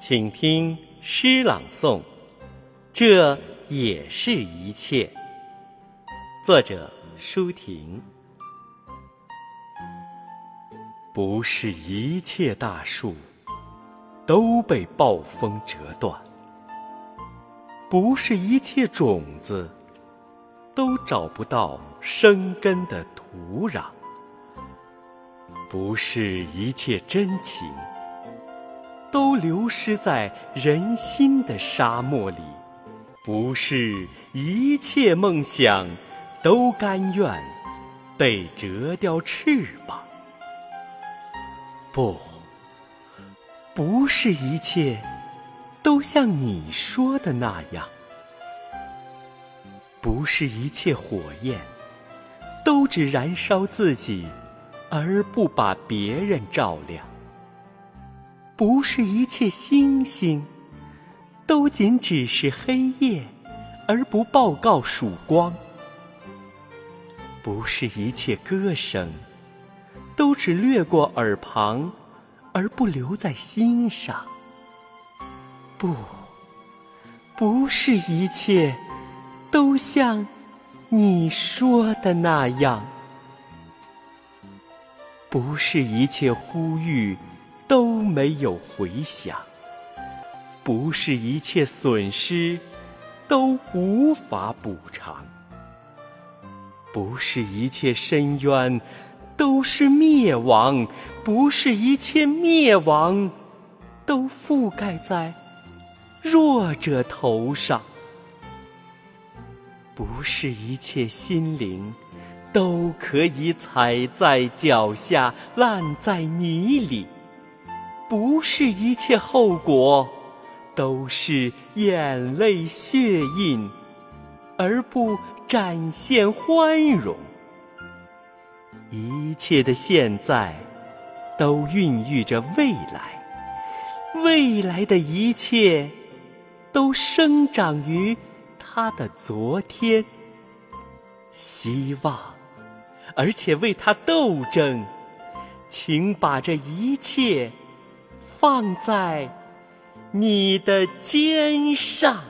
请听诗朗诵，这也是一切。作者：舒婷。不是一切大树都被暴风折断，不是一切种子都找不到生根的土壤，不是一切真情。都流失在人心的沙漠里，不是一切梦想都甘愿被折掉翅膀。不，不是一切都像你说的那样，不是一切火焰都只燃烧自己，而不把别人照亮。不是一切星星都仅只是黑夜，而不报告曙光；不是一切歌声都只掠过耳旁，而不留在心上；不，不是一切都像你说的那样；不是一切呼吁。都没有回响，不是一切损失都无法补偿，不是一切深渊都是灭亡，不是一切灭亡都覆盖在弱者头上，不是一切心灵都可以踩在脚下，烂在泥里。不是一切后果都是眼泪血印，而不展现欢容。一切的现在都孕育着未来，未来的一切都生长于他的昨天。希望，而且为他斗争，请把这一切。放在你的肩上。